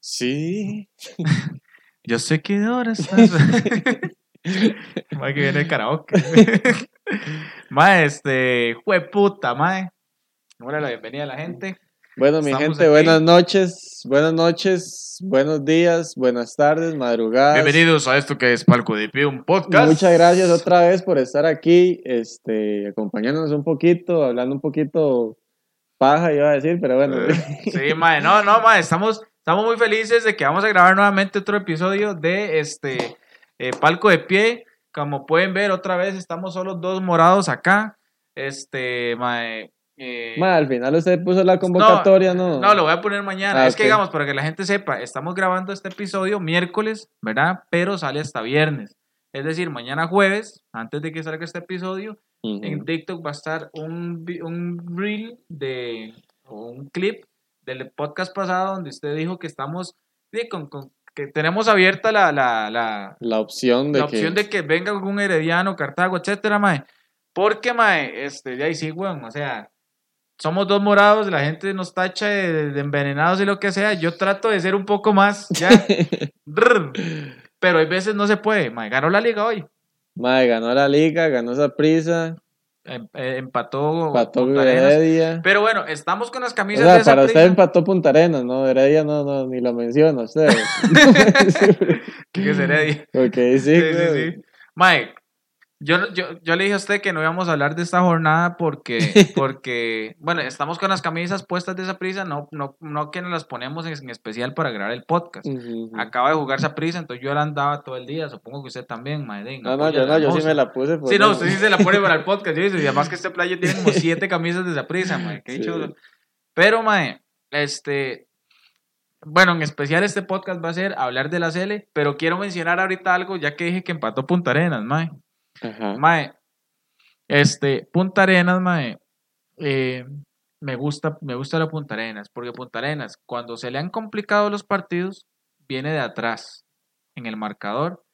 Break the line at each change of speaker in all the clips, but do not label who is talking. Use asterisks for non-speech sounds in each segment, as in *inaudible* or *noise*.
Sí.
Yo sé que ahora estás. *laughs* mae, que viene el karaoke. *laughs* mae, este. Jueputa, mae. Hola, la bienvenida a la gente.
Bueno, mi gente,
aquí.
buenas noches, buenas noches, buenos días, buenas tardes, madrugadas.
Bienvenidos a esto que es Palco de Pie, un podcast.
Muchas gracias otra vez por estar aquí, este, acompañándonos un poquito, hablando un poquito paja, iba a decir, pero bueno.
Sí, mae, no, no, mae, estamos, estamos muy felices de que vamos a grabar nuevamente otro episodio de este eh, Palco de Pie. Como pueden ver, otra vez estamos solo dos morados acá. Este, mae. eh,
Ma, al final usted puso la convocatoria, ¿no?
No, lo voy a poner mañana.
Ah,
es que
ok.
digamos, para que la gente sepa, estamos grabando este episodio miércoles, ¿verdad? Pero sale hasta viernes. Es decir, mañana jueves, antes de que salga este episodio,
Ujú.
en TikTok va a estar un, un reel de, o un clip del podcast pasado donde usted dijo que estamos, sí, con, con- que tenemos abierta la, la, la,
La opción de
la
que...
opción de que venga algún herediano, Cartago, etcétera, mae. Porque, mae, este, de ahí sí, weón, o sea, somos dos morados, la gente nos tacha de, de envenenados y lo que sea. Yo trato de ser un poco más, ya, *laughs* pero hay veces no se puede, mae. Ganó la liga hoy,
Ma, ganó la liga, ganó esa prisa,
empató,
empató
Punta Arenas.
Heredia.
Pero bueno, estamos con las
O
camisas
sea,
de esa
para usted empató Punta Arenas, ¿no? Heredia no, no, ni lo menciona usted. *laughs*
que es Heredia. *laughs*
ok, sí,
Sí, sí. Mae, yo, yo, yo le dije a usted que no íbamos a hablar de esta jornada porque, *laughs* porque bueno, estamos con las camisas puestas de esa prisa, no, no, no que nos las ponemos en, en especial para grabar el podcast.
Ujú, ujú.
Acaba de jugar esa prisa, entonces yo la andaba todo el día, supongo que usted también, mae. de,
No, no, yo
a
no, yo sí me la puse. por
Sí, no, usted sí se la pone para el podcast, yo dice, y además que este playo tiene como *laughs* siete camisas de esa prisa, mae, qué
Sí.
dichoso. Pero, mae, este, bueno, en especial este podcast va a ser hablar de la Cele, pero quiero mencionar ahorita algo, ya que dije que empató Punta Arenas, mae. Mae, este, Punta Arenas, mae, eh, me gusta, me gusta la Punta Arenas, porque Punta Arenas, cuando se le han complicado los partidos, viene de atrás en el marcador,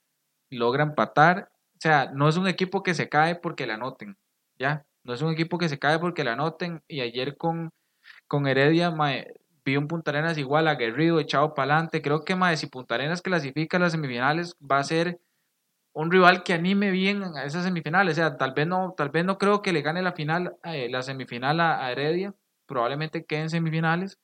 logra empatar, o sea, no es un equipo que se cae porque la anoten, ya, no es un equipo que se cae porque la anoten, y ayer con, con Heredia, mae, vi un Punta Arenas igual, aguerrido, echado para adelante, creo que, mae, si Punta Arenas clasifica a las semifinales, va a ser un rival que anime bien a esas semifinales. O sea, tal vez no, tal vez no creo que le gane la final, eh, la semifinal a, a Heredia. Probablemente quede en semifinales.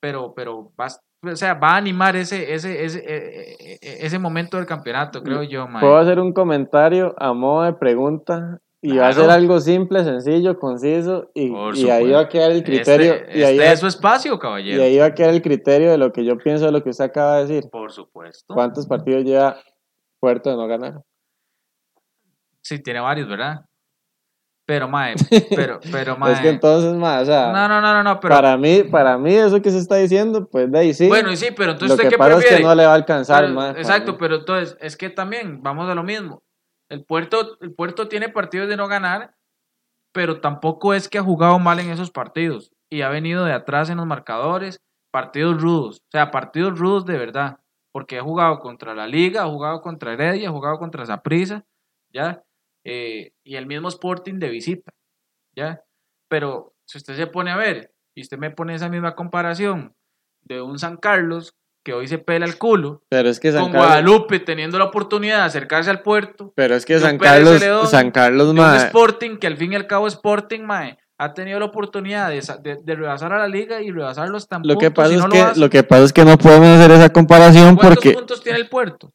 Pero, pero va, a- o sea, va a animar ese, ese, ese, eh, eh, eh, ese momento del campeonato, creo yo, mae.
Puedo hacer un comentario a modo de pregunta y va a ser
Claro.
algo simple, sencillo, conciso y, y ahí va a quedar el criterio
Este,
y, ahí
este
va,
es su espacio,
y
caballero.
ahí va a quedar el criterio de lo que yo pienso de lo que usted acaba de decir.
Por supuesto.
¿Cuántos partidos lleva Puerto de no ganar?
Sí, tiene varios, ¿verdad? Pero, mae, *laughs* pero, pero, mae.
Es que entonces, más, o sea,
No, no, no, no, no, pero.
para mí, para mí eso que se está diciendo, pues de ahí sí.
Bueno, y sí, pero entonces
lo
usted
que
qué
pasa
prefiere.
es que no le va a alcanzar
Pero- exacto, pero entonces, es que también, vamos a lo mismo. El puerto, el puerto tiene partidos de no ganar, pero tampoco es que ha jugado mal en esos partidos. Y ha venido de atrás en los marcadores, partidos rudos. O sea, partidos rudos de verdad. Porque ha jugado contra la Liga, ha jugado contra Heredia, ha jugado contra Saprissa, ¿ya? Eh, y el mismo Sporting de visita, ¿ya? Pero si usted se pone a ver, y usted me pone esa misma comparación de un San Carlos que hoy se pela el culo,
Pero es que San
con
Carlos,
Guadalupe teniendo la oportunidad de acercarse al puerto,
pero es que San Carlos, San Carlos,
un Sporting que al fin y al cabo Sporting, mae, ha tenido la oportunidad de, de, de rebasar a la liga y rebasarlos tan
lo que pasa
no
es que lo que pasa es que no podemos hacer esa comparación
¿Cuántos
porque
puntos tiene el puerto?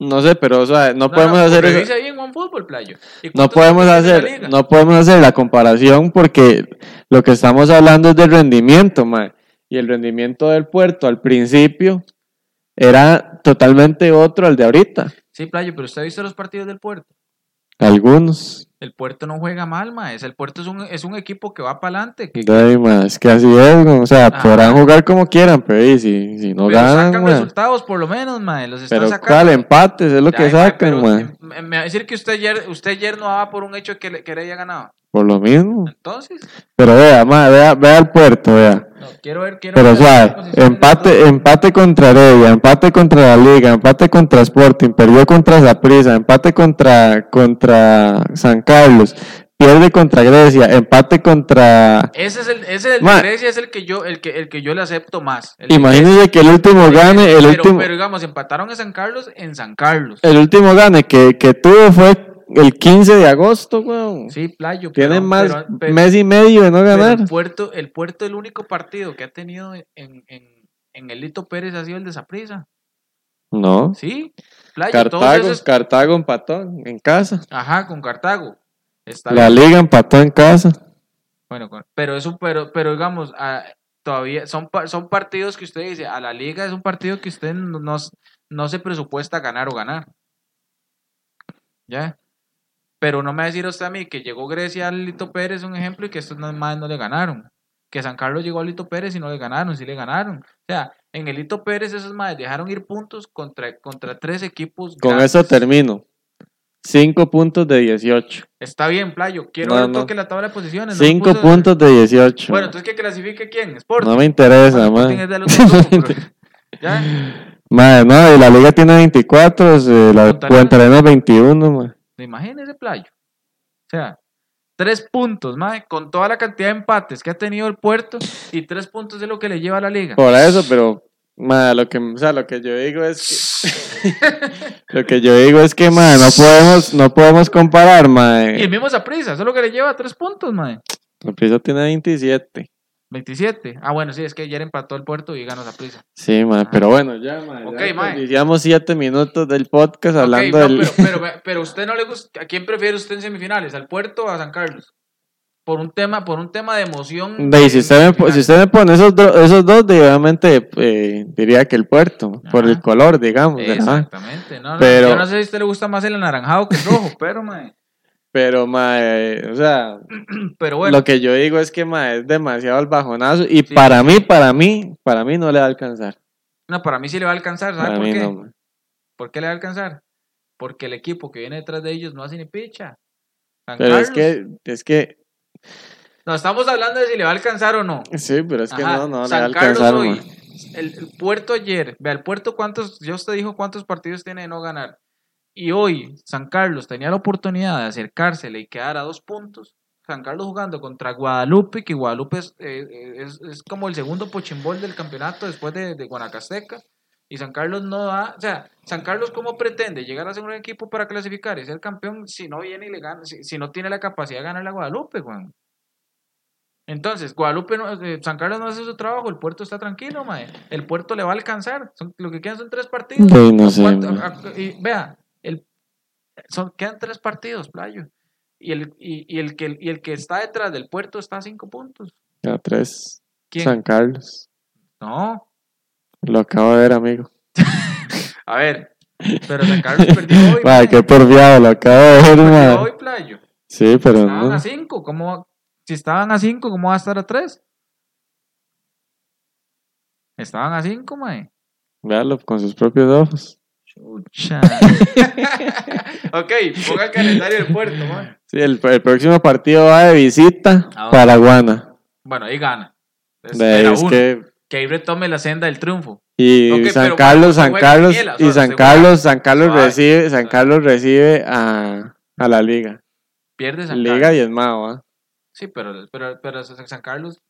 no sé, pero o sea, no,
No,
podemos
no,
hacer
revise ahí en OneFootball, playo. ¿Y
no
cuántos
podemos hacer no podemos hacer la comparación porque lo que estamos hablando es del rendimiento, mae, y el rendimiento del puerto al principio era totalmente otro al de ahorita.
Sí, playo, pero usted ha visto los partidos del puerto.
Algunos.
El puerto no juega mal, mae. El puerto es un, es un equipo que va para adelante. Que,
Ay, mae, es que así es, güey, o sea,
Ajá.
podrán jugar como quieran, pero y si, si no
pero
ganan,
sacan resultados por lo menos, mae. Los están
Pero
sacando.
cuál empates es lo que sacan,
pero, Me, me va a decir que usted ayer, usted ayer no daba por un hecho que, le- que le haya ganado.
Por lo mismo.
Entonces,
Pero vea, vea, vea el puerto, vea.
no, quiero ver, quiero
Pero
ver
suave, empate, empate contra Heredia, empate contra la Liga, empate contra Sporting, perdió contra Saprissa, empate contra, contra San Carlos, pierde contra Grecia, empate contra...
Ese es el, ese el de
Ma-
Grecia es el que yo, el que, el que yo le acepto más. El de
Imagínense que el último gane, el
pero,
último,
pero digamos, empataron en San Carlos en San Carlos.
el último gane que, que tuvo fue el 15 de agosto, weón.
Sí, playo.
Tienen más
pero- pero-
mes y medio de no ganar.
el puerto, el puerto, el único partido que ha tenido en, en, en el Lito Pérez ha sido el de Saprissa.
No.
Sí, playo.
Cartago,
esos-
Cartago empató en casa.
Ajá, con Cartago. Está
La
bien.
liga empató en casa.
Bueno, pero eso, pero, pero digamos, todavía son, son partidos que usted dice, a la liga es un partido que usted no, no, s- no se presupuesta ganar o ganar. ¿Ya? Pero no me va a decir usted a mí que llegó Grecia al Lito Pérez, un ejemplo, y que estos no- más no le ganaron. Que San Carlos llegó al Lito Pérez y no le ganaron, sí le ganaron. O sea, en el Lito Pérez esos más dejaron ir puntos contra, contra tres equipos.
Con
grandes.
eso termino. 5 puntos de 18.
Está bien, Playo. Quiero
No,
ver
no.
toque la tabla de posiciones. no me
5
puso-
puntos de 18.
Bueno, entonces que clasifique quién? Sporting.
no me interesa,
Bueno,
man. *laughs*
pero- ¿Ya?
Madre, no, y la liga tiene 24, eh, la Arenas 21, man.
Imagínese, Playo. O sea, tres puntos, mae, con toda la cantidad de empates que ha tenido el puerto y tres puntos de lo que le lleva a la liga.
Por eso, pero madre, lo que, o sea, lo que yo digo es que *laughs* lo que yo digo es que madre, no podemos no podemos comparar,
Y el
madre.
mismo Saprissa, eso es lo que le lleva tres puntos, mae.
La prisa tiene 27.
27. Ah, bueno, sí, es que ayer empató el puerto y ganó Saprissa.
Sí, madre, pero bueno, ya, madre.
Ok,
ya
mae.
Iniciamos 7 minutos del podcast hablando
no,
del
pero, pero, *laughs* pero usted no le gusta, ¿a quién prefiere usted en semifinales? ¿Al puerto o a San Carlos? Por un tema, por un tema de emoción.
De, si, usted me, si usted me pone esos, do- esos dos, obviamente eh, diría que el puerto, por el color, digamos.
Exactamente. No, no,
Pero-
Yo no sé si a usted le gusta más el anaranjado que el rojo, pero, mae.
Pero, mae, o sea, *clears throat*
Pero bueno.
lo que yo digo es que mae, es demasiado el bajonazo. Y
Sí,
para
sí,
mí, para mí, para mí no le va a alcanzar.
No, para mí sí le va a alcanzar, ¿sabe
Para
por
mí
qué?
no.
¿Por qué le va a alcanzar? Porque el equipo que viene detrás de ellos no hace ni picha. San
Pero es
Carlos.
que, es que,
No, estamos hablando de si le va a alcanzar o no.
sí, pero es que
Ajá,
no, no le va a
San Carlos
alcanzar.
hoy, el, el puerto ayer, vea, el puerto cuántos, yo usted dijo cuántos partidos tiene de no ganar. Y hoy San Carlos tenía la oportunidad de acercársele y quedar a dos puntos. San Carlos jugando contra Guadalupe, que Guadalupe es, eh, eh, es, es como el segundo pochimbol del campeonato después de, de Guanacasteca. Y San Carlos no da, o sea, San Carlos cómo pretende llegar a ser un equipo para clasificar y ser campeón si no viene y le gana, si, si no tiene la capacidad de ganarle a Guadalupe, Juan. Entonces, Guadalupe, no- eh, San Carlos no hace su trabajo, el puerto está tranquilo, mae. El puerto le va a alcanzar. Son- lo que quedan son tres partidos.
Sí, no sé,
¿Cuánto-
mae.
a- y vea, son, quedan tres partidos, playo. Y el, y, y el que, y el que está detrás del puerto está a cinco puntos.
Ya tres.
¿Quién?
San Carlos.
No,
Lo acabo de ver, amigo. *laughs*
a ver. Pero San Carlos perdió *laughs* hoy.
Mae. qué porfiado, lo acabo de ver,
Perdió hoy, playo.
Sí, pero
Estaban
no.
a cinco. ¿Cómo, si estaban a cinco, ¿cómo va a estar a tres? Estaban a cinco, mae.
Véalo con sus propios ojos.
Chucha. *laughs* ok, ponga el calendario del puerto, mae.
Sí, el, el próximo partido va de visita
¿A dónde?
para Guana.
Bueno, ahí gana. Es,
De- es
uno.
que
que ahí retome la senda del triunfo.
Y
Ok,
San Carlos, San Carlos y San Carlos, San Carlos recibe, San. Carlos recibe a, a la liga.
Pierde San
Liga
Carlos.
diezmado, ¿ah?
Sí, pero, pero, pero San Carlos,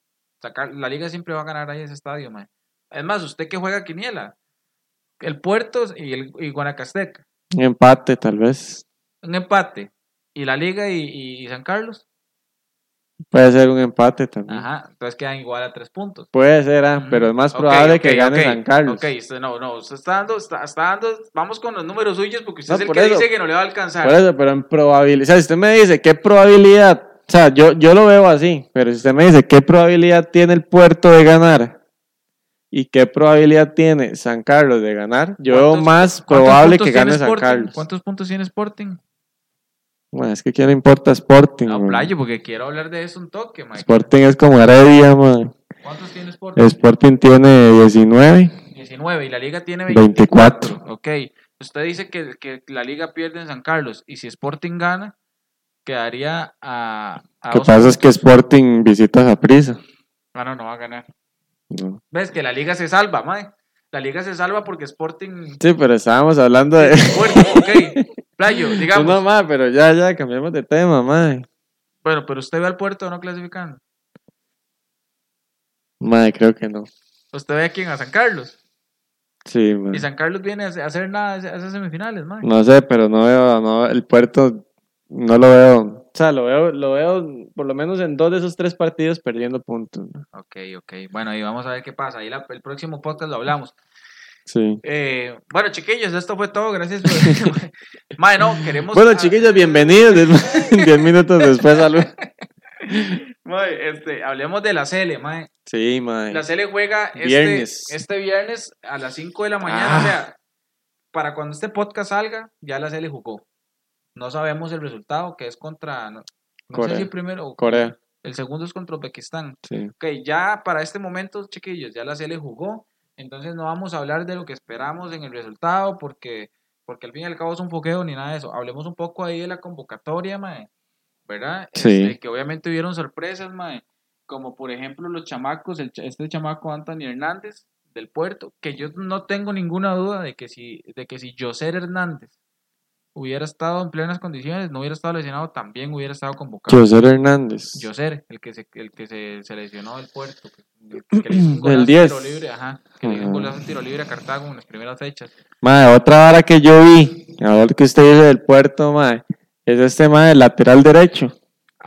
la liga siempre va a ganar ahí ese estadio, mae. Es más, usted que juega quiniela, el Puerto y, el, y Guanacasteca,
Un empate, tal vez.
un empate, y la liga y, San Carlos,
Puede ser un empate también.
ajá, entonces quedan igual a tres puntos.
Puede ser, ah, pero es más probable que gane San Carlos.
Ok, usted no, no, usted está dando, está, está dando, vamos con los números suyos porque usted
No,
es el que
eso.
dice que no le va a alcanzar.
Por eso, pero en probabilidad. O sea, si usted me dice qué probabilidad. O sea, yo, yo lo veo así, pero si usted me dice qué probabilidad tiene el puerto de ganar y qué probabilidad tiene San Carlos de ganar, yo veo
¿Cuántos-
más
¿Cuántos
probable que gane San
Sporting?
Carlos.
¿Cuántos puntos tiene Sporting?
Bueno, es que quién le importa Sporting.
No,
man?
playo, porque quiero hablar de eso un toque, Mike.
Sporting es como Heredia, man.
¿Cuántos tiene Sporting?
Sporting tiene 19.
19 y la liga tiene
24.
24. Ok, usted dice que, que la liga pierde en San Carlos y si Sporting gana, quedaría a... a
Lo que pasa es que. Sporting visita a prisa.
Ah, no, no va a ganar. ¿Ves? Que la liga se salva, mae. La liga se salva porque Sporting...
Sí, pero estábamos hablando de.
Fuerte, ok. *laughs* Playo, digamos.
No, pero ya, ya, cambiamos de tema, ma.
Bueno, pero usted ve al puerto no clasificando.
Mae, creo que no.
Usted ve a quién, a San Carlos.
Sí, mae.
Y San Carlos viene a hacer- a hacer nada a esas semifinales, mae.
No sé, pero no veo, no, el puerto no lo veo. Sea, lo veo, lo veo por lo menos en dos de esos tres partidos perdiendo puntos. ¿no?
Ok, ok. Bueno, y vamos a ver qué pasa. Ahí la- el próximo podcast lo hablamos.
Sí.
Eh, bueno, chiquillos, esto fue todo. Gracias por. *laughs* mae, no, queremos.
Bueno,
ah,
chiquillos, bienvenidos. *laughs* *laughs* Diez minutos después, salud.
mae, este, hablemos de la Cele, mae.
Sí, mae.
La Cele juega este
Viernes.
este viernes a las 5 de la mañana.
Ah.
O sea, para cuando este podcast salga, ya la Cele jugó. No sabemos el resultado, que es contra. No, no sé si el primero.
Corea.
El segundo es contra Uzbekistán.
Sí.
Ok, ya para este momento, chiquillos, ya la Cele jugó. Entonces no vamos a hablar de lo que esperamos en el resultado, porque, porque al fin y al cabo es un foqueo ni nada de eso. Hablemos un poco ahí de la convocatoria, mae. ¿Verdad?
Sí.
Este, que obviamente hubieron sorpresas, mae. Como por ejemplo los chamacos, el, este chamaco Anthony Hernández del puerto, que yo no tengo ninguna duda de que si, de que si Joser Hernández hubiera estado en plenas condiciones, no hubiera estado lesionado, también hubiera estado convocado.
José Hernández.
Yoser, el que se, el que se, se lesionó del puerto, que, que le *clears throat* hizo un
El
golazo en
10.
tiro libre, ajá, que le hizo un golazo tiro libre a Cartago en las primeras fechas.
Mae, otra vara que yo vi, ahora que usted dice del puerto, mae, es este mae, lateral derecho.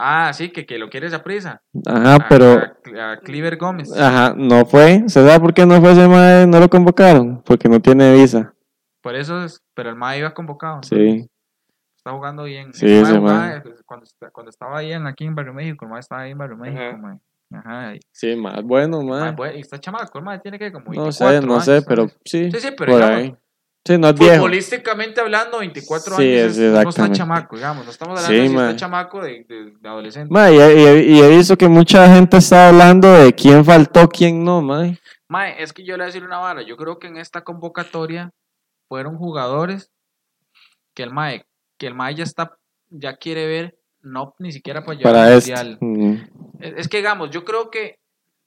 Ah, sí, que, que lo quiere esa prisa.
Ajá, pero,
A, a Cliver Gómez.
ajá, no fue. ¿Usted sabe por qué no fue ese mae? No lo convocaron. Porque no tiene visa.
Por eso es, pero el MAE iba convocado.
Sí.
Está jugando bien.
Sí, ese mae.
eh, cuando, cuando estaba ahí en, aquí en Barrio México, el MAE estaba ahí en Barrio México,
Ajá.
mae. Ajá.
Sí, más bueno,
pues, y está chamaco, el MAE tiene que como
No
24
sé, no
años,
sé, pero sí.
Sí, sí, pero
por ahí. Sí, no es viejo.
Futbolísticamente hablando, 24
Sí,
años
es
no está chamaco, digamos. No estamos
Sí,
hablando de si está chamaco de, de- de adolescente.
Mae, y, y- y he visto que mucha gente está hablando de quién faltó, quién no, mae.
Mae, es que yo le voy a decir una vara. Yo creo que en esta convocatoria fueron jugadores que el Mae, que el Mae ya está, ya quiere ver, no ni siquiera para llevar
Para
al
este.
mundial.
Mm.
Es, es que digamos, yo creo que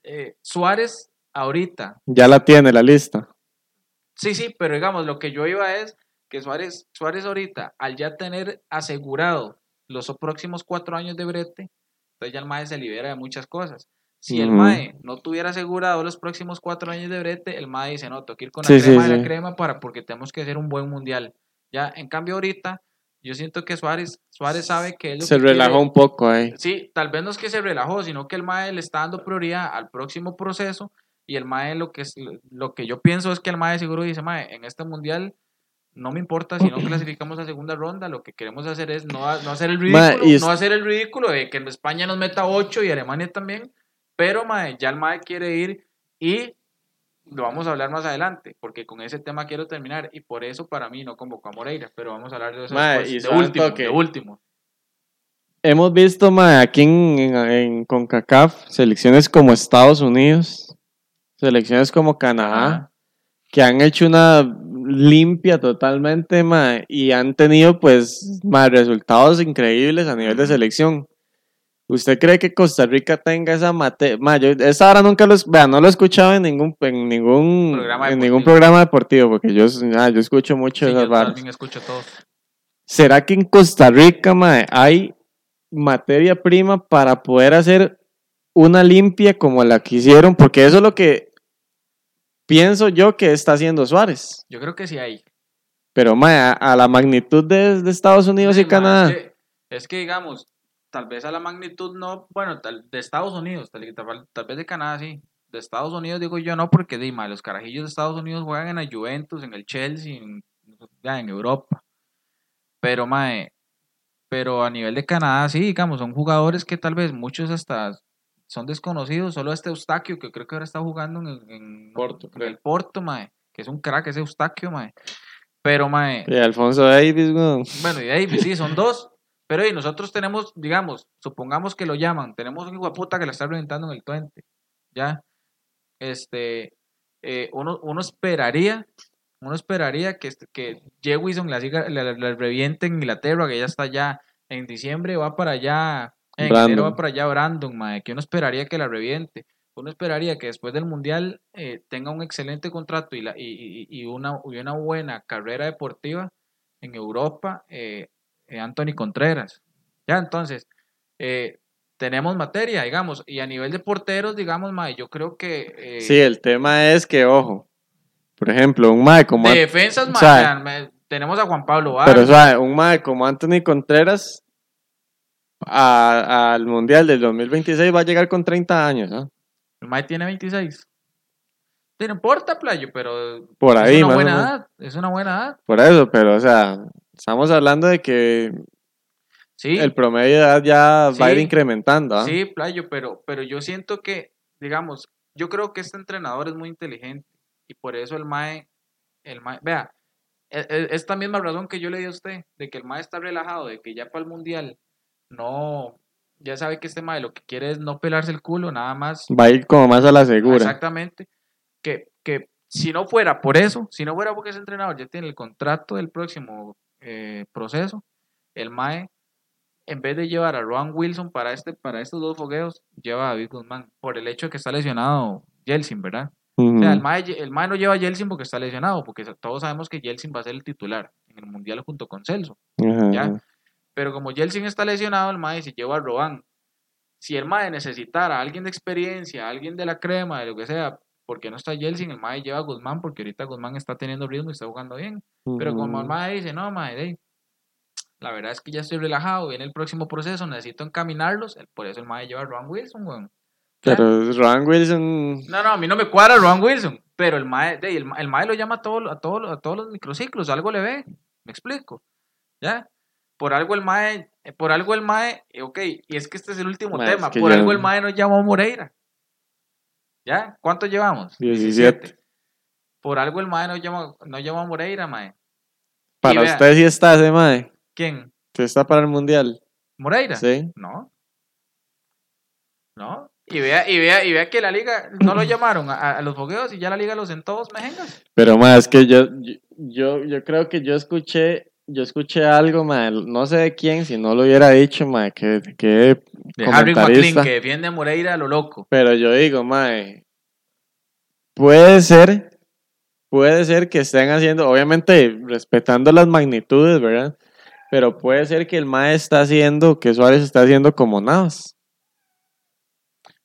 eh, Suárez ahorita,
Ya la tiene la lista.
sí, sí, pero digamos, lo que yo iba es que Suárez, Suárez ahorita, al ya tener asegurado los próximos cuatro años de brete, entonces ya el MAE se libera de muchas cosas. Si el. MAE no tuviera asegurado los próximos cuatro años de brete, el MAE dice, no, tengo que ir con la
Sí, sí,
crema de la
sí.
crema para, porque tenemos que hacer un buen mundial. Ya, en cambio ahorita, yo siento que Suárez, Suárez sabe que él
Se
que quiere-
relajó un poco ahí.
Sí, tal vez no es que se relajó, sino que el MAE le está dando prioridad al próximo proceso y el MAE lo que, es, lo que yo pienso es que el MAE seguro dice, MAE, en este mundial no me importa si no *clears throat* clasificamos a segunda ronda, lo que queremos hacer es no, no hacer el ridículo,
y es-
no hacer el ridículo de que España nos meta 8 y Alemania también, pero MAE, ya el MAE quiere ir y lo vamos a hablar más adelante, porque con ese tema quiero terminar y por eso para mí no convocó a Moreira, pero vamos a hablar de eso
Mae,
después,
y
de último,
toque.
de último.
Hemos visto mae, aquí en, en, en CONCACAF selecciones como Estados Unidos, selecciones como Canadá,
Ajá.
que han hecho una limpia totalmente mae, y han tenido pues mae, resultados increíbles a nivel de selección. ¿Usted cree que Costa Rica tenga esa materia? Esa ahora nunca lo, vea, no lo he escuchado en ningún, en ningún,
Programa
en ningún
deportivo.
programa deportivo, porque yo, ah, yo escucho mucho
Sí,
esas
yo también escucho todos.
¿Será que en Costa Rica, mae, hay materia prima para poder hacer una limpia como la que hicieron? Porque eso es lo que pienso yo que está haciendo Suárez.
Yo creo que sí hay.
Pero, mae, a, a la magnitud de, de Estados Unidos
Sí,
y Canadá.
Es que, es que, digamos, tal vez a la magnitud no, bueno, tal, de Estados Unidos, tal, tal- tal vez de Canadá sí. De Estados Unidos digo yo no, porque di, ma, los carajillos de Estados Unidos juegan en la Juventus, en el Chelsea, en, ya, en Europa. Pero, mae, pero a nivel de Canadá sí, digamos, son jugadores que tal vez muchos hasta son desconocidos. Solo este Eustaquio, que creo que ahora está jugando en, en-
Porto,
en el Porto, mae, que es un crack ese Eustaquio, mae. Pero, mae,
Y Alfonso Davis, weón.
bueno, y Davis, sí, son dos. *laughs* Pero y nosotros tenemos, digamos, supongamos que lo llaman, tenemos un hijo de puta que la está reventando en el 20. ¿Ya? Este, eh, uno, uno esperaría, uno esperaría que, este- que Jewison la, siga, la, reviente en Inglaterra, que ya está allá. En diciembre va para allá, en enero
Brandon.
va para allá Brandon, mae, que uno esperaría que la reviente. Uno esperaría que después del Mundial eh, tenga un excelente contrato y, la, y, y- y una, y una buena carrera deportiva en Europa, eh, eh, Anthony Contreras. Ya, entonces, eh, tenemos materia, digamos, y a nivel de porteros, digamos, mae, yo creo que... eh,
Sí, el tema es que, ojo, por ejemplo, un mae como...
de defensas, mae,
sabe.
tenemos a Juan Pablo
Pero
Vargas.
suave, un mae como Anthony Contreras al Mundial del 2026 va a llegar con 30 años, ¿no?
El mae tiene 26. Sí, No importa, playo, pero
Por ahí,
es una buena edad, es una buena edad.
Por eso, pero, o sea, estamos hablando de que
Sí,
el promedio de edad ya va a ir incrementando, ¿ah?
sí, playo, pero, pero yo siento que, digamos, yo creo que este entrenador es muy inteligente y por eso el mae, el mae, vea, e- e- esta misma razón que yo le di a usted, de que el mae está relajado, de que ya para el mundial no, ya sabe que este mae lo que quiere es no pelarse el culo, nada más
Va a ir como más a la segura.
Exactamente. Que, que si no fuera por eso, si no fuera porque ese entrenador ya tiene el contrato del próximo eh, proceso, el MAE, en vez de llevar a Ron Wilson para, este, para estos dos fogueos, lleva a David Guzmán, por el hecho de que está lesionado Yeltsin, ¿verdad? O sea, el MAE, el MAE no lleva a Yeltsin porque está lesionado, porque todos sabemos que Yeltsin va a ser el titular en el Mundial junto con Celso. Pero como Yeltsin está lesionado, el MAE se lleva a Robán. Si el MAE necesitara a alguien de experiencia, a alguien de la crema, de lo que sea, porque no está Yeltsin, el MAE lleva a Guzmán, porque ahorita Guzmán está teniendo ritmo y está jugando bien. Pero como el. MAE dice, no, MAE, la verdad es que ya estoy relajado, viene el próximo proceso, necesito encaminarlos, por eso el MAE lleva a Ron Wilson, weón.
Pero Ron Wilson,
No, no, a mí no me cuadra Ron Wilson, pero el MAE, el, el MAE lo llama a, todo, a, todo- a todos los microciclos, algo le ve, me explico, ¿ya? Por algo el MAE, por algo el MAE, ok, y es que este es el último tema, por algo el MAE nos llamó a Moreira, ¿ya? ¿Cuánto llevamos?
17.
Por algo el MAE nos llamó, nos llamó a Moreira, MAE.
para
vea-
usted sí está ese mae.
¿Quién?
Usted está para el mundial.
¿Moreira?
Sí.
No. No. Y vea, y vea, y vea que la liga no lo llamaron a, a los fogueos y ya la liga los sentó dos mejengas.
Pero más es que yo, yo, yo creo que yo escuché, yo escuché algo, mae, no sé de quién, si no lo hubiera dicho, mae, que, que
De Harry McLean que defiende a Moreira a lo loco.
Pero yo digo, mae, puede ser, puede ser que estén haciendo, obviamente respetando las magnitudes, ¿verdad? Pero puede ser que el mae está haciendo, que Suárez está haciendo como Navas.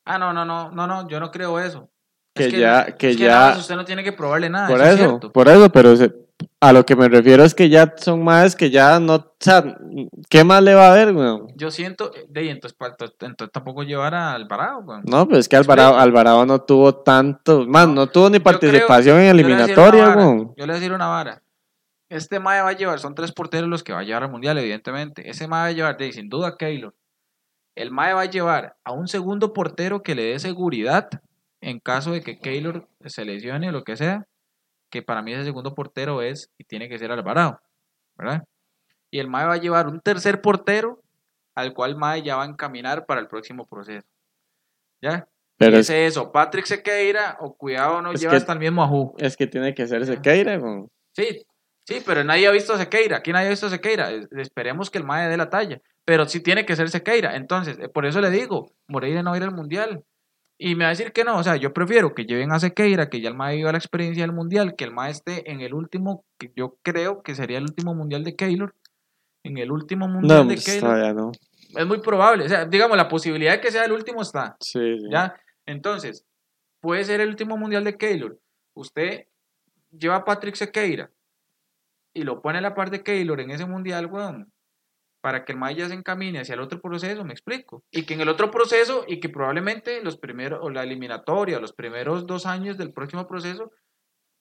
Ah, no, no, no, no, no, yo no creo eso.
Que
Es
ya-
es
que
que
ya-
usted no tiene que probarle nada.
por
eso, es
por eso, pero se- a lo que me refiero es que ya son más que ya no, o sea, ¿qué más le va a haber, weón?
Yo siento, de entonces, entonces tampoco llevar a Alvarado, weón.
No, pues es que Alvarado. Alvarado no tuvo tanto, más, no tuvo ni
Yo creo-
participación en
Yo
eliminatoria,
vara,
weón.
Yo le voy a decir una vara. Este MAE va a llevar, son tres porteros los que va a llevar al mundial, evidentemente. Ese MAE va a llevar, de, sin duda, a Keylor. El MAE va a llevar a un segundo portero que le dé seguridad en caso de que Keylor se lesione o lo que sea. Que para mí ese segundo portero es y tiene que ser Alvarado, ¿verdad? Y el MAE va a llevar un tercer portero al cual MAE ya va a encaminar para el próximo proceso. ¿Ya?
Pero es,
ese es o Patrick Sequeira o cuidado no lleva
que-
hasta el mismo Ajú.
es que tiene que ser Sequeira.
Sí, sí, pero nadie ha visto Sequeira. Aquí nadie ha visto a Sequeira. Es- Esperemos que el Mae dé la talla. Pero sí tiene que ser Sequeira. Entonces, eh, por eso le digo, Moreira no va a ir al Mundial. Y me va a decir que no. O sea, yo prefiero que lleven a Sequeira, que ya el Mae viva la experiencia del Mundial, que el Mae esté en el último, que yo creo que sería el último Mundial de Keylor. En el último Mundial
No,
de
pues,
Keylor.
no.
Es muy probable. O sea, digamos, la posibilidad de que sea el último está.
Sí, sí.
¿Ya? Entonces, puede ser el último mundial de Keylor. Usted lleva a Patrick Sequeira y lo pone a la par de Keylor en ese mundial, weón, para que el Maya se encamine hacia el otro proceso, me explico. Y que en el otro proceso, y que probablemente los primeros, o la eliminatoria, los primeros dos años del próximo proceso,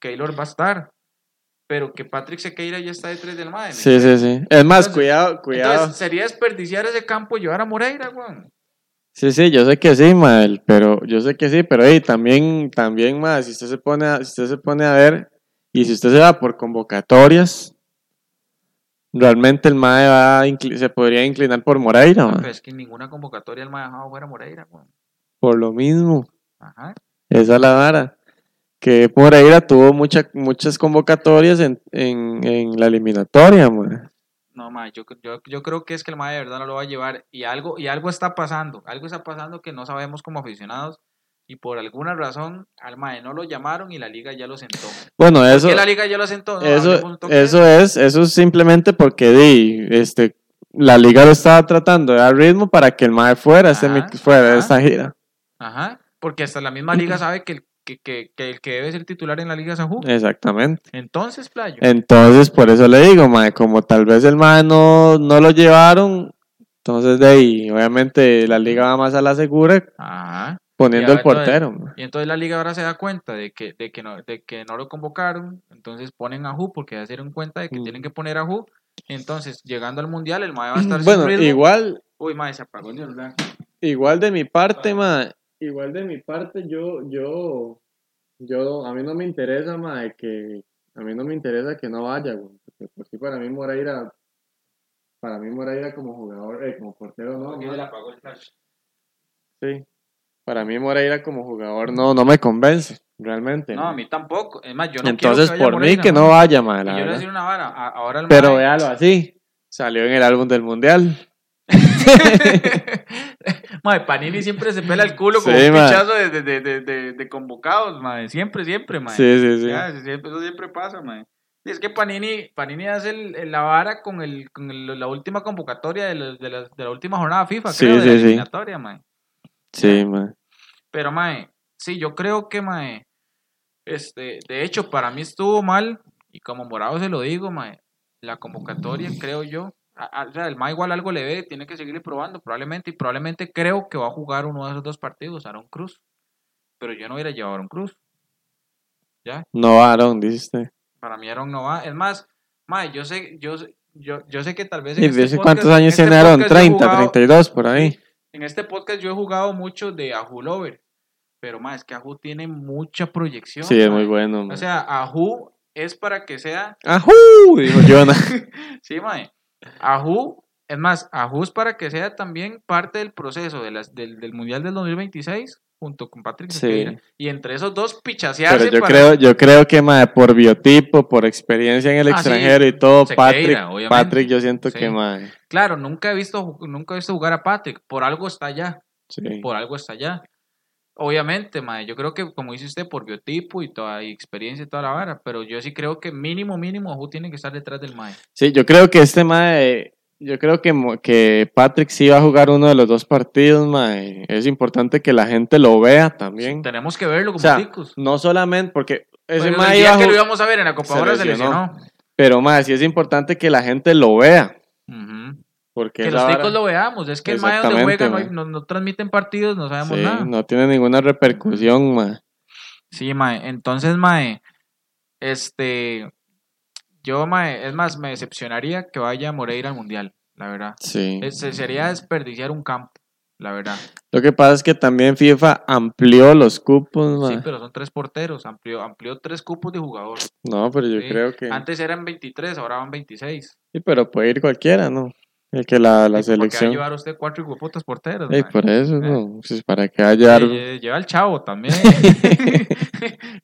Keylor va a estar. Pero que Patrick Sequeira ya está detrás del Maya. ¿me
Sí, sí, sí. Es más,
Entonces-
cuidado, cuidado.
Entonces, sería desperdiciar ese campo y llevar a Moreira, weón.
Sí, sí, yo sé que sí, Mael, pero yo sé que sí, pero ahí también, también, más, si usted se pone a, si usted se pone a ver, y si usted se va por convocatorias, realmente el MAE va a se podría inclinar por Moreira,
No,
mae,
pero es que en ninguna convocatoria el Maya ha dejado fuera a Moreira, weón.
por lo mismo,
Ajá.
esa es la vara, que Moreira tuvo mucha, muchas convocatorias en, en, en la eliminatoria, mae.
No, ma, yo, yo, yo creo que es que el MAE de verdad no lo va a llevar y algo, y algo está pasando, algo está pasando que no sabemos como aficionados y por alguna razón al MAE no lo llamaron y la liga ya lo sentó.
Bueno, eso,
¿Por qué la liga ya lo sentó? No,
eso, eso es, eso es simplemente porque di, este, la liga lo estaba tratando de dar ritmo para que el mae fuera, este
Ajá,
mi- fuera de esta gira.
Ajá, porque hasta la misma liga sabe que el que, que, que el que debe ser titular en la liga es Ajú.
Exactamente.
Entonces, playo.
Entonces, por eso le digo, mae, como tal vez el mae no, no lo llevaron, entonces de ahí, obviamente la liga va más a la segura
Ajá.
Poniendo el portero.
entonces-. Y entonces la liga ahora se da cuenta de que, de que, no, de que no lo convocaron, entonces ponen a Ju porque ya se dieron cuenta de que
Mm.
tienen que poner a Ju. Entonces, llegando al mundial, el mae va a estar *clears throat*
Bueno,
sin
igual,
Uy, mae, se apagó el
igual de mi parte, mae, igual de mi parte, yo, yo, yo, a mí no me interesa, mae, que, a mí no me interesa que no vaya, güey, porque por sí para mí Moreira, para mí Moreira como jugador, eh, como portero, no,
Porque le apagó el flash.
sí, para mí Moreira como jugador no, no me convence, realmente.
No, a mí tampoco. Es más, yo no
Entonces,
quiero que
por mí
Moreira,
que no vaya, mae,
Y
la
yo voy a decir una vara. Ahora el
Pero véalo así. Salió en el álbum del mundial. *laughs*
Mae, Panini siempre se pela el culo con
Sí,
un
mae.
pichazo de, de, de, de, convocados, mae. Siempre, siempre, mae.
Sí, sí, sí.
Ya, eso siempre pasa. Y es que Panini, Panini hace el- el- la vara con, el, con el- la última convocatoria de la, de, la, de la última jornada FIFA,
Sí,
creo, de
sí,
la
sí.
eliminatoria, mae.
Sí, man.
Pero, mae, sí, yo creo que, mae, este, de hecho, para mí estuvo mal, y como morado se lo digo, mae, la convocatoria, creo yo, a- a- o sea, el mae igual algo le ve, tiene que seguir probando, probablemente, y probablemente creo que va a jugar uno de esos dos partidos, Aaron Cruz, pero yo no hubiera llevado a Aaron Cruz, ¿ya?
No, Aaron, dice usted.
Para mí Aaron no va, es más, mae, yo sé, yo, sé- yo, yo sé que tal vez
¿Y
este podcast-
cuántos años
este
tiene Aaron?
podcast yo he
30,
jugado-
32, por ahí.
En este podcast yo he jugado mucho de Ahu Lover, pero más es que Ahu tiene mucha proyección.
Sí, es muy bueno, man.
O sea, Ahu es para que sea,
¡Ajú! Dijo Jonah. *laughs*
sí, mae. Ahu, es más, Ahu es para que sea también parte del proceso de las, del, del Mundial del 2026 junto con Patrick
Sí.
Y entre esos dos pichasearse
Pero yo
para-
creo, yo creo que mae, por biotipo, por experiencia en el
Ah, sí.
extranjero y todo,
Sequeira,
Patrick,
obviamente.
Patrick, yo siento
Sí.
que mae,
Claro, nunca he visto nunca he visto jugar a Patrick, por algo está allá. por algo está allá. Obviamente, mae, yo creo que, como dice usted, por biotipo y toda y experiencia y toda la vara, pero yo sí creo que mínimo, mínimo, Ajú tiene que estar detrás del mae.
Sí, yo creo que este mae, yo creo que, que Patrick sí va a jugar uno de los dos partidos, mae. Es importante que la gente lo vea también.
Tenemos que verlo como
O sea,
ticos.
No solamente porque ese
Pero el
mae
día
iba
que lo íbamos a ver en la Copa
se
se
lesionó. pero mae, sí es importante que la gente lo vea. Porque
Que los
vara-
ticos lo veamos. Es que el mae donde juega no, hay-
mae.
no, no transmiten partidos, no sabemos
Sí,
nada.
no tiene ninguna repercusión, mae.
Sí, mae. Entonces, mae, este, yo, mae, es más, me decepcionaría que vaya Moreira al Mundial, la verdad.
Sí.
Es- sería desperdiciar un campo, la verdad.
Lo que pasa es que también FIFA amplió los cupos,
Sí,
mae.
pero son tres porteros, amplió, amplió tres cupos de jugador.
No, pero yo
Sí.
creo que
Antes eran 23, ahora van 26.
sí, pero puede ir cualquiera, ¿no? El que la, la
¿Y por qué va a
selección.
llevar usted cuatro hueputas porteros?
Ey, por eso,
Eh.
no. Pues para que haya algo.
Lle- Lleva al chavo también. *laughs* *laughs*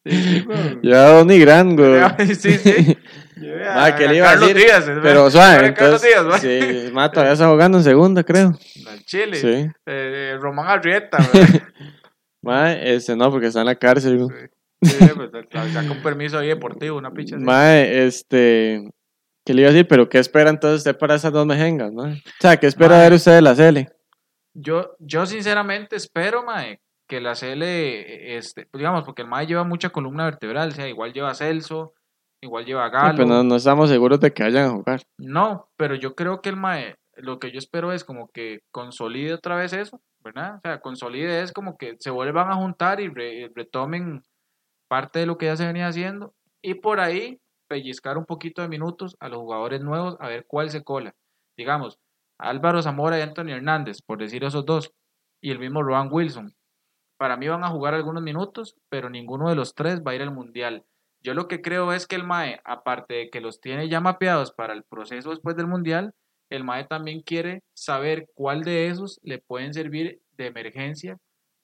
sí, güey.
Ya Donny Gran, güey.
sí, sí. Lleve
Ma, ¿qué le iba a
Carlos
decir?
Díaz, es
Pero suave, entonces.
Díaz,
sí, ma, todavía está jugando en segunda, creo. *laughs*
Al Chile.
Sí.
Eh, Román Arrieta. *laughs*
Ma, este no, porque está en la cárcel, güey.
Sí, pues, está- está con permiso ahí deportivo, una picha.
Ma, este. ¿Qué le iba a decir? Pero ¿qué espera entonces usted para esas dos mejengas, no? O sea, ¿qué espera
Ma.
ver usted de la Cele?
Yo, yo sinceramente espero, mae, que la CL, este, pues, digamos, porque el mae lleva mucha columna vertebral, o sea, igual lleva a Celso, igual lleva a
No,
Galo.
pues no, no estamos seguros de que vayan a jugar.
No, pero yo creo que el mae, lo que yo espero es como que consolide otra vez eso, ¿verdad? O sea, consolide es como que se vuelvan a juntar y re- retomen parte de lo que ya se venía haciendo y por ahí pellizcar un poquito de minutos a los jugadores nuevos a ver cuál se cola. Digamos, Álvaro Zamora y Anthony Hernández, por decir esos dos, y el mismo Rowan Wilson. Para mí van a jugar algunos minutos, pero ninguno de los tres va a ir al Mundial. Yo lo que creo es que el MAE, aparte de que los tiene ya mapeados para el proceso después del Mundial, el MAE también quiere saber cuál de esos le pueden servir de emergencia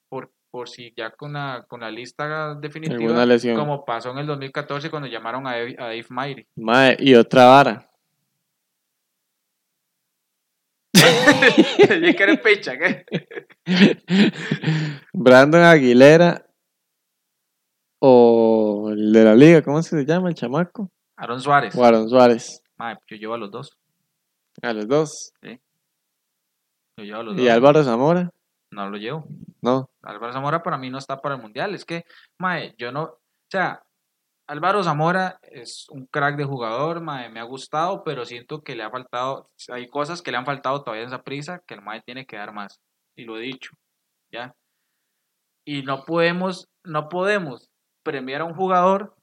por, por si ya con la, con la lista definitiva, como pasó en el 2014 cuando llamaron a Dave, a Dave Maire.
Ma, y otra vara.
¿Y eres picha, ¿qué?
Brandon Aguilera o el de la liga, ¿cómo se llama el chamaco?
Aaron Suárez.
O Aaron Suárez.
Mae, yo llevo a los dos.
A los dos.
Lo llevo a los
¿Y
dos.
Álvaro Zamora?
No lo llevo.
No.
Álvaro Zamora para mí no está para el mundial. Es que, mae, yo no. O sea, Álvaro Zamora es un crack de jugador, mae, me ha gustado, pero siento que le ha faltado. Hay cosas que le han faltado todavía en esa prisa que el mae tiene que dar más. Y lo he dicho, ¿ya? Y no podemos, no podemos premiar a un jugador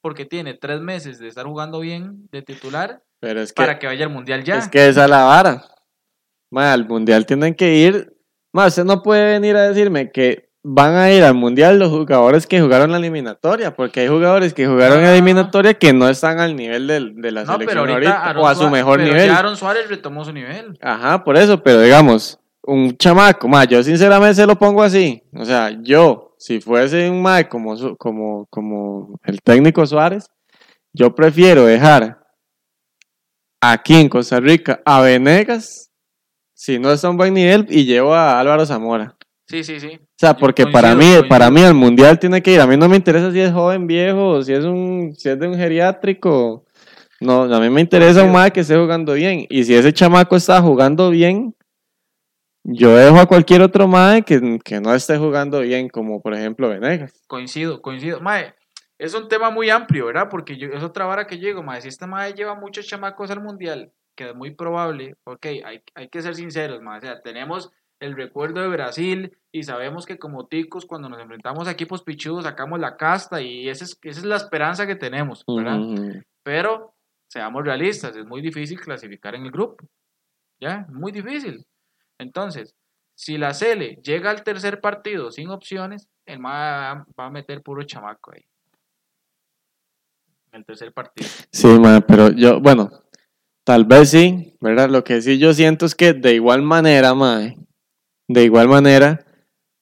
porque tiene tres meses de estar jugando bien de titular
Pero es que,
para que vaya al mundial ya.
es que esa es la vara. Al mundial tienen que ir. Ma, usted no puede venir a decirme que van a ir al mundial los jugadores que jugaron la eliminatoria, porque hay jugadores que jugaron
No,
la eliminatoria que no están al nivel del- de, la
no, pero
selección
ahorita
ahorita,
Aaron
o a su
Suárez-
mejor
pero
nivel.
Ya Aaron Suárez retomó su nivel.
Ajá, por eso, pero digamos, un chamaco, ma, yo sinceramente se lo pongo así. O sea, yo, si fuese un mae como, como, como el técnico Suárez, yo prefiero dejar aquí en Costa Rica a Venegas, si no está a un buen nivel, y llevo a Álvaro Zamora.
Sí, sí, sí.
Sea, porque para mí, para mí el mundial tiene que ir. A mí no me interesa si es joven, viejo, si es un, si es de un geriátrico. No, a mí me interesa un mae que esté jugando bien. Y si ese chamaco está jugando bien, yo dejo a cualquier otro mae que, que no esté jugando bien, como por ejemplo Venegas.
Coincido, coincido. Mae, es un tema muy amplio, ¿verdad? Porque yo, es otra vara que llego, mae. Si este mae lleva muchos chamacos al mundial, que es muy probable, ok, hay, hay que ser sinceros, mae. O sea, tenemos el recuerdo de Brasil y sabemos que como ticos, cuando nos enfrentamos a equipos pichudos, sacamos la casta y esa es, esa es la esperanza que tenemos, ¿verdad? Pero seamos realistas, es muy difícil clasificar en el grupo. ¿Ya? Muy difícil. Entonces, si la Cele llega al tercer partido sin opciones, el MA va a meter puro chamaco ahí. En el tercer partido.
Sí, mae, pero yo, bueno, tal vez sí, ¿verdad? Lo que sí yo siento es que de igual manera, mae, de igual manera,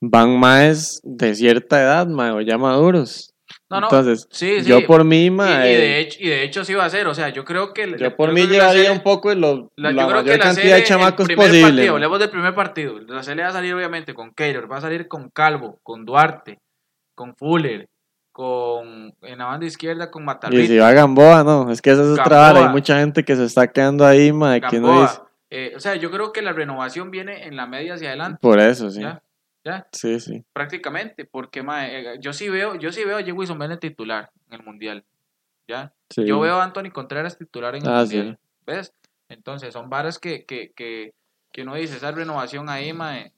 van maes de cierta edad, mae, o ya maduros.
No, no.
Entonces,
sí, sí.
yo por mí,
y, y
mae,
de hecho, y de hecho sí va a ser. O sea, yo creo que.
yo por mí llevaría
Sele-
un poco lo,
La,
la, mayor
la
cantidad
serie,
de chamacos posible.
partido, hablemos del primer partido. La serie va a salir obviamente con Keylor, va a salir con Calvo, con Duarte, con Fuller, con en la banda izquierda con
Y
Matarrita,
si va Gamboa, no, es que esa es otra vara, hay
Gamboa.
mucha gente que se está quedando ahí, mae, que no
Gamboa.
dice.
Eh, o sea, yo creo que la renovación viene en la media hacia adelante,
Por eso, sí.
ya, ya,
Sí, sí.
prácticamente, porque mae, eh, yo sí veo, yo sí veo a J. Wilson Bennett titular en el mundial, ya.
sí.
Yo veo a Anthony Contreras titular en el
Ah,
mundial,
sí.
¿ves? Entonces son varas que, que, que, que uno dice, esa renovación ahí, mae.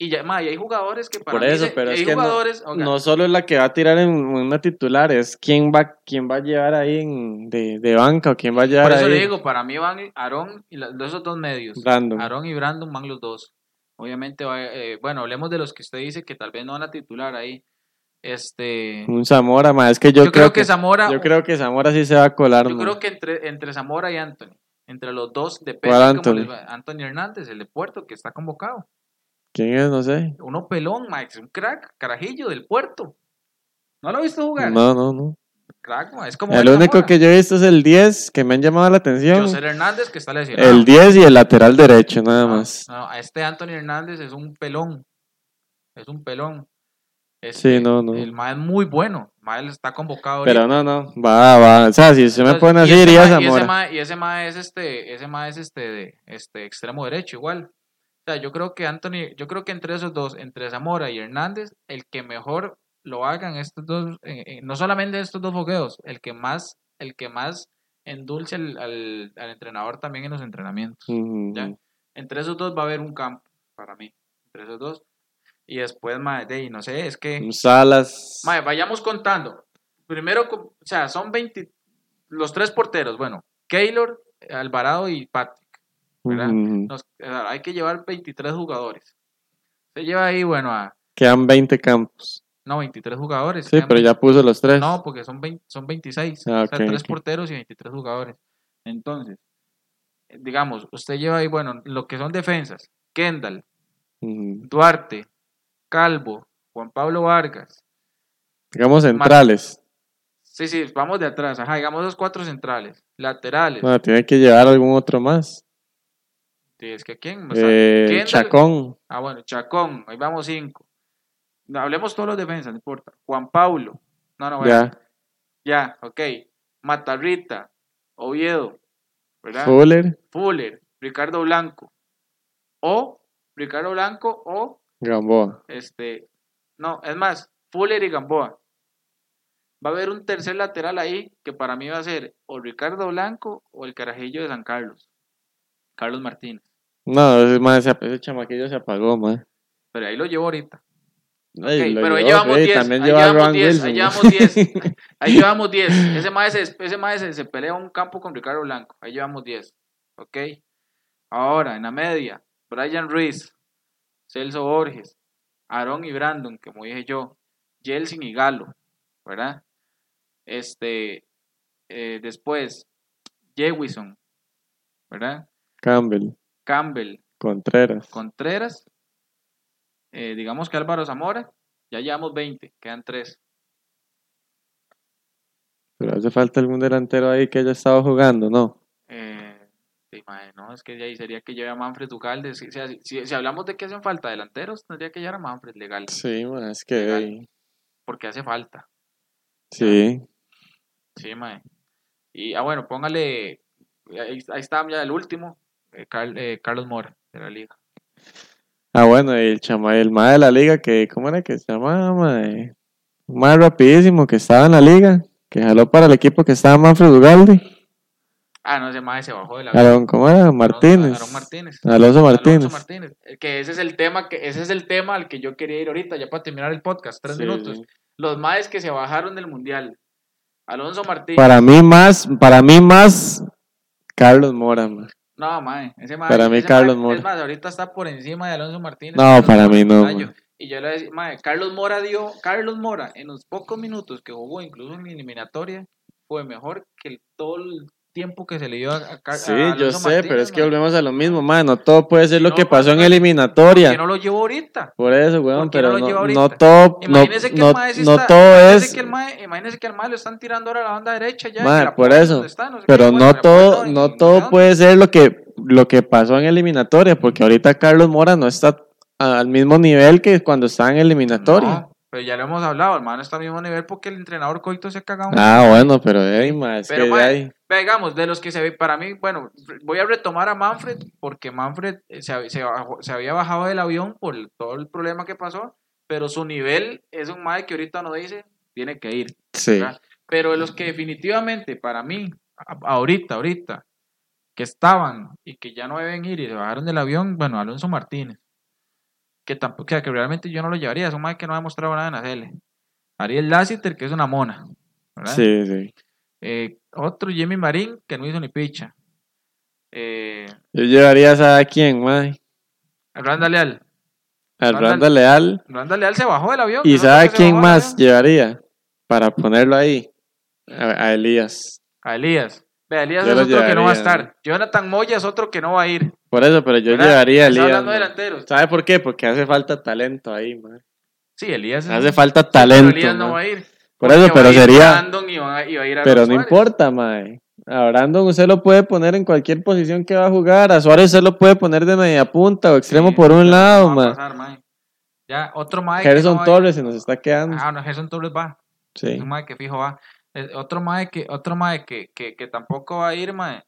Y ya, mae, y hay jugadores que para
Por eso, pero es que no- solo es la que va a tirar en una titular, es quién va, quién va a llevar ahí en- de, de banca o quién va a llevar
por eso
ahí.
le digo, para mí van Aarón y la- de esos dos medios.
Brandon.
Aarón y Brandon van los dos. Obviamente, eh, bueno, hablemos de los que usted dice que tal vez no van a titular ahí. Este,
Un Zamora, ma, es que yo,
yo, creo, que, Zamora,
yo creo que Zamora sí se va a colar.
yo creo que entre, entre Zamora y Anthony, entre los dos,
¿Cuál
depende
Anthony?
les. Anthony Hernández, el de Puerto, que está convocado.
¿Quién es? No sé.
Uno pelón, es un crack, carajillo del Puerto. ¿No lo he visto jugar?
No, no, no.
Crack, ma, es como
El único que yo he visto es el 10, que me han llamado la atención.
José Hernández, que está lesionado.
El 10 y el lateral derecho, nada
No,
más.
no, a este Anthony Hernández es un pelón. Es un pelón. Este,
Sí, no, no.
El ma es muy bueno. Mael está convocado.
Pero
ahorita.
no, no. Va, va. O sea, si se me
y
así, iría
ese
Zamora.
Y ese ma es este, ese ma es este de este extremo derecho igual. O sea, yo creo que Anthony, yo creo que entre esos dos, entre Zamora y Hernández, el que mejor lo hagan estos dos, eh, eh, no solamente estos dos fogueos, el que más, el que más endulce al, al- al entrenador también en los entrenamientos. Entre esos dos va a haber un campo para mí. Entre esos dos. Y después, de ahí, no sé, es que.
Salas.
Vayamos contando. Primero, o sea, son 20. Los tres porteros, bueno, Keylor, Alvarado y Patrick. ¿verdad? Nos- hay que llevar 23 jugadores. Se lleva ahí, bueno, a.
Quedan 20 campos.
No, 23 jugadores.
Sí, pero ya puso los tres.
No, porque son, 20 son 26.
Ah,
o sea, tres porteros y 23 jugadores. Entonces, eh, digamos, usted lleva ahí, bueno, lo que son defensas. Kendall. Duarte, Calvo, Juan Pablo Vargas.
Digamos centrales.
Sí, sí, vamos de atrás. Ajá, digamos los cuatro centrales. Laterales.
Bueno, tiene que llevar algún otro más.
Sí, es que quién. O sea,
Eh,
Kendall-
Chacón.
Ah, bueno, Chacón. Ahí vamos cinco. Hablemos todos los defensas, no importa. Juan Pablo. No, no, bueno.
Ya.
Ya, ok. Matarrita. Oviedo. ¿Verdad?
Fuller.
Fuller. Ricardo Blanco o Ricardo Blanco o
Gamboa.
este, no, es más, Fuller y Gamboa. Va a haber un tercer lateral ahí que para mí va a ser o Ricardo Blanco o el carajillo de San Carlos, Carlos Martínez.
No, ese, ese, ese chamaquillo se apagó, mae.
Pero ahí lo llevo ahorita.
Ay,
Ok,
lo
pero ahí llevamos
sí,
10.
También
Ahí llevamos
Ron
10.
Wilson. *laughs*
Ahí llevamos 10. Ahí llevamos 10. Ese mae se, ese mae se, se pelea un campo con Ricardo Blanco. Ahí llevamos 10. Ok. Ahora, en la media, Brian Ruiz, Celso Borges, Aaron y Brandon, como dije yo, Jelsin y Galo, ¿verdad? Este, eh, después, Jewison, ¿verdad?
Campbell,
Campbell,
Contreras.
Contreras, eh, digamos que Álvaro Zamora, ya llevamos 20, quedan 3.
Pero hace falta algún delantero ahí que haya estado jugando, ¿no?
Eh, sí, no, es que de ahí sería que lleve a Manfred Ugalde. Si, si, si- hablamos de que hacen falta delanteros, tendría que llevar a Manfred legal,
Sí, mae, es que.
Legal. porque hace falta.
sí.
Sí, mae. Y, ah, bueno, póngale, ahí, ahí está ya el último, eh, Carl- eh, Carlos Mora, de la liga.
Ah, bueno, y el chama, el mae de la liga, que, ¿cómo era que se llamaba, mae? Un mae rapidísimo que estaba en la liga, que jaló para el equipo que estaba Manfred Ugalde.
Ah, no, ese mae se bajó de la
Aaron, ¿cómo era? Martínez. Alonso Martínez.
Alonso Martínez. Eh, Que ese es el tema, que ese es el tema al que yo quería ir ahorita, ya para terminar el podcast, tres
Sí,
minutos.
sí.
Los maes que se bajaron del mundial. Alonso Martínez.
Para mí más, para mí más, Carlos Mora, mae.
No, mae, ese mae.
Para mí,
ese
Carlos
mae,
Mora.
Es más, ahorita está por encima de Alonso Martínez.
No,
Carlos
para mí no, mae.
Y yo le decía, mae, Carlos Mora dio, Carlos Mora, en los pocos minutos que jugó, incluso en la eliminatoria, fue mejor que el- todo el tiempo que se le dio a, a
Sí,
a
yo sé, pero es que volvemos a lo mismo, mae. No todo puede ser lo
No,
que pasó en eliminatoria.
Que no lo llevo ahorita.
Por eso, weón,
¿Por qué no
pero no,
ahorita?
no todo, no,
Imagínese que
no,
el mae
no todo
imagínese
es,
que el mae, imagínese que al mae lo están tirando ahora a la banda derecha ya. La
por eso,
donde está, no sé
pero
bueno,
no todo, no todo puede ser lo que, lo que pasó en eliminatoria, porque ahorita Carlos Mora no está al mismo nivel que cuando estaba en eliminatoria.
No, pero ya lo hemos hablado, hermano, está al mismo nivel porque el entrenador Coito se ha cagado.
Ah, bueno, pero ahí, mae, es
Pero,
que
mae, digamos, de los que se ve, para mí, bueno, voy a retomar a Manfred, porque Manfred eh, se, se se había bajado del avión por el- todo el problema que pasó, pero su nivel es un mae que ahorita no dice, tiene que ir.
sí.
Pero de los que definitivamente, para mí, ahorita, ahorita, que estaban y que ya no deben ir y se bajaron del avión, bueno, Alonso Martínez, que tampoco, que, que realmente yo no lo llevaría, es un mae que no ha demostrado nada en la. Ariel Lassiter, que es una mona, ¿verdad?
sí, sí.
Eh, otro Jimmy Marín que no hizo ni picha. Eh,
Yo llevaría a quién, mae,
Randa Leal.
a Randa Leal,
Randa Leal se bajó del avión.
y
¿no?
¿sabe quién más llevaría para ponerlo ahí? A, a Elías.
A Elías. Ve, Elías
Yo
es otro que no va a estar. Jonathan Moya es otro que no va a ir.
Por eso, pero yo
¿verdad?
llevaría a Elías.
hablando delanteros.
¿Sabe por qué? Porque hace falta talento ahí, mae.
Sí, Elías
Hace falta
pero
talento.
Elías no va a ir.
Por
Porque
eso, pero sería.
Brandon y va, y va a ir a
Pero no
Suárez.
importa, mae. A Brandon usted lo puede poner en cualquier posición que va a jugar. A Suárez usted lo puede poner de media punta o extremo
Sí,
por un lado, mae.
mae. Ya, otro mae no
Gerson. Torres se nos está quedando.
Ah, no, Gerson Torres va.
Sí.
Un mae que fijo va. Eh, Otro mae que, otro mae que, que, que tampoco va a ir, mae,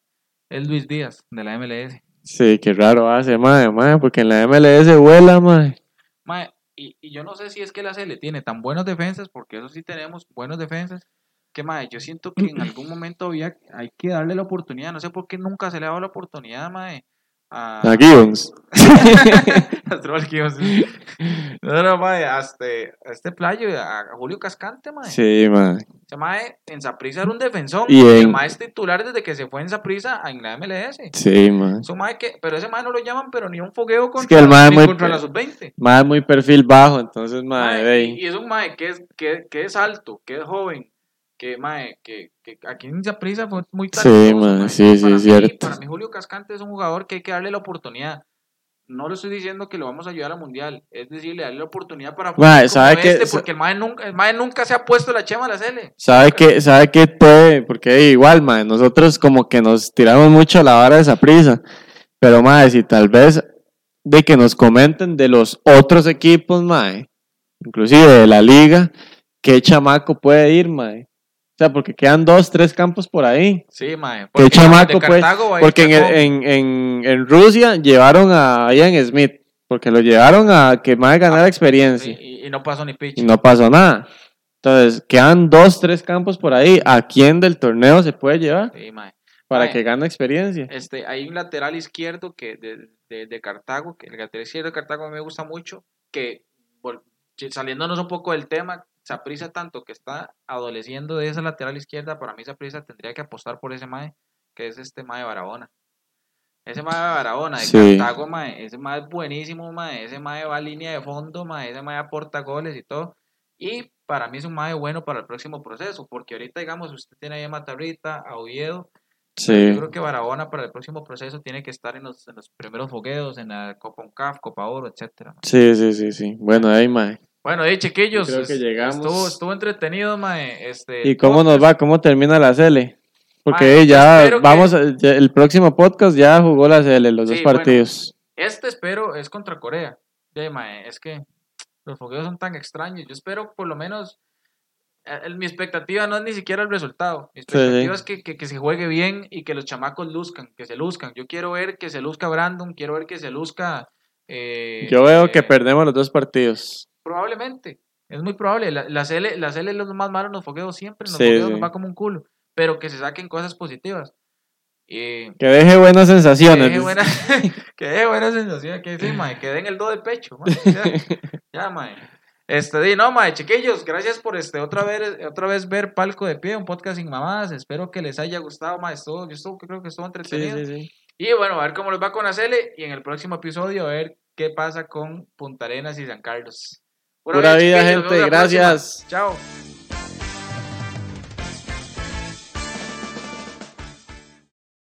es Luis Díaz, de la MLS.
Sí, qué raro hace, mae, mae, porque en la MLS vuela, mae.
Mae, y, y yo no sé si es que la CL tiene tan buenos defensas, porque eso sí tenemos buenos defensas, que mae, yo siento que en algún *clears throat* momento había, hay que darle la oportunidad. No sé por qué nunca se le ha dado la oportunidad, mae. A,
A Gibbons. *laughs*
a Troll Gibbons. No, no, mae, a este, este playo, a Julio Cascante, mae.
Sí, mae.
Ese mae en Saprissa era un defensor.
Y
Y el
en-
mae es titular desde que se fue en Saprissa en la MLS.
Sí, mae.
Es que, pero ese mae no lo llaman, pero ni un fogueo contra,
que el
ni
muy-
contra la sub-20.
Mae muy perfil bajo, entonces, mae,
Mae, y, y es un mae que es, que, que es alto, que es joven, que mae, que, que aquí en Saprissa fue muy
Sí,
talentoso,
mae,
mae.
sí, sí,
para
es cierto.
Para mí Julio Cascante es un jugador que hay que darle la oportunidad. No le estoy diciendo que lo vamos a ayudar al mundial, es decirle, darle la oportunidad para
Mae,
como
¿sabe qué?
este, porque el mae nunca, el mae nunca se ha puesto la chema a la Cele.
¿Sabe qué, sabe qué puede? Porque igual, mae, nosotros como que nos tiramos mucho a la vara de esa prisa. Pero, mae, si tal vez de que nos comenten de los otros equipos, mae, inclusive de la liga, qué chamaco puede ir, mae. Sea, porque quedan dos, tres campos por ahí.
Sí, mae.
Qué chamaco, pues. Porque en,
sacó-
en, en, en Rusia llevaron a Ian Smith. Porque lo llevaron a que más ganara experiencia.
Sí, y, y no pasó ni pitch.
Y no pasó nada. Entonces, quedan dos, tres campos por ahí. ¿A quién del torneo se puede llevar
Sí, mae.
para
Mae.
que gane experiencia?
Este, hay un lateral izquierdo que de, de, de Cartago, que el lateral izquierdo de Cartago me gusta mucho, que saliéndonos un poco del tema, Saprisa tanto que está adoleciendo de esa lateral izquierda, para mí Saprisa tendría que apostar por ese mae, que es este mae Barahona. Ese mae Barahona de
Sí.
Cartago, mae, ese mae es buenísimo, mae, ese mae va a línea de fondo, mae, ese mae aporta goles y todo. Y para mí es un mae bueno para el próximo proceso, porque ahorita, digamos, usted tiene ahí a Matabrita, a Oviedo,
Sí.
yo creo que Barahona para el próximo proceso tiene que estar en los, en los primeros fogueos, en la Copa UNCAF, Copa Oro, etcétera.
Sí, sí, sí, sí. Bueno, ahí, mae.
Bueno, hey, chiquillos,
Creo que llegamos.
Estuvo, estuvo entretenido, mae. Este,
¿Y cómo nos va? ¿Cómo termina la CL? Porque
Mae,
ya
que-
vamos, a- el próximo podcast ya jugó la CL, los
Sí,
dos
bueno.
partidos.
Este espero es contra Corea. Mae, es que los fogueos son tan extraños. Yo espero por lo menos. eh, el- mi expectativa no es ni siquiera el resultado. Mi
sí.
expectativa es que, que- que se juegue bien y que los chamacos luzcan, que se luzcan. Yo quiero ver que se luzca Brandon, quiero ver que se luzca. eh,
Yo veo que
eh,
perdemos los dos partidos.
Probablemente. Es muy probable. La, la CL, la CL es lo más malo en los fogueos siempre. En los
Sí,
fogueos
sí.
nos va como un culo. Pero que se saquen cosas positivas. Y
Que deje buenas
que
sensaciones.
deje que deje buena *laughs* sensación. Que, sí, *laughs* mae, que den el do de pecho. mae, Ya, ya, mae. Este, di, no, mae, chiquillos, gracias por este otra vez, otra vez ver Palco de Pie, un podcast sin mamadas. Espero que les haya gustado, mae. Estuvo, yo estuvo, creo que estuvo entretenido.
sí, sí.
Y bueno, a ver cómo les va con la CL. Y en el próximo episodio, a ver qué pasa con Punta Arenas y San Carlos.
Pura vida,
chiquillos, nos
gente. Gracias.
Chao.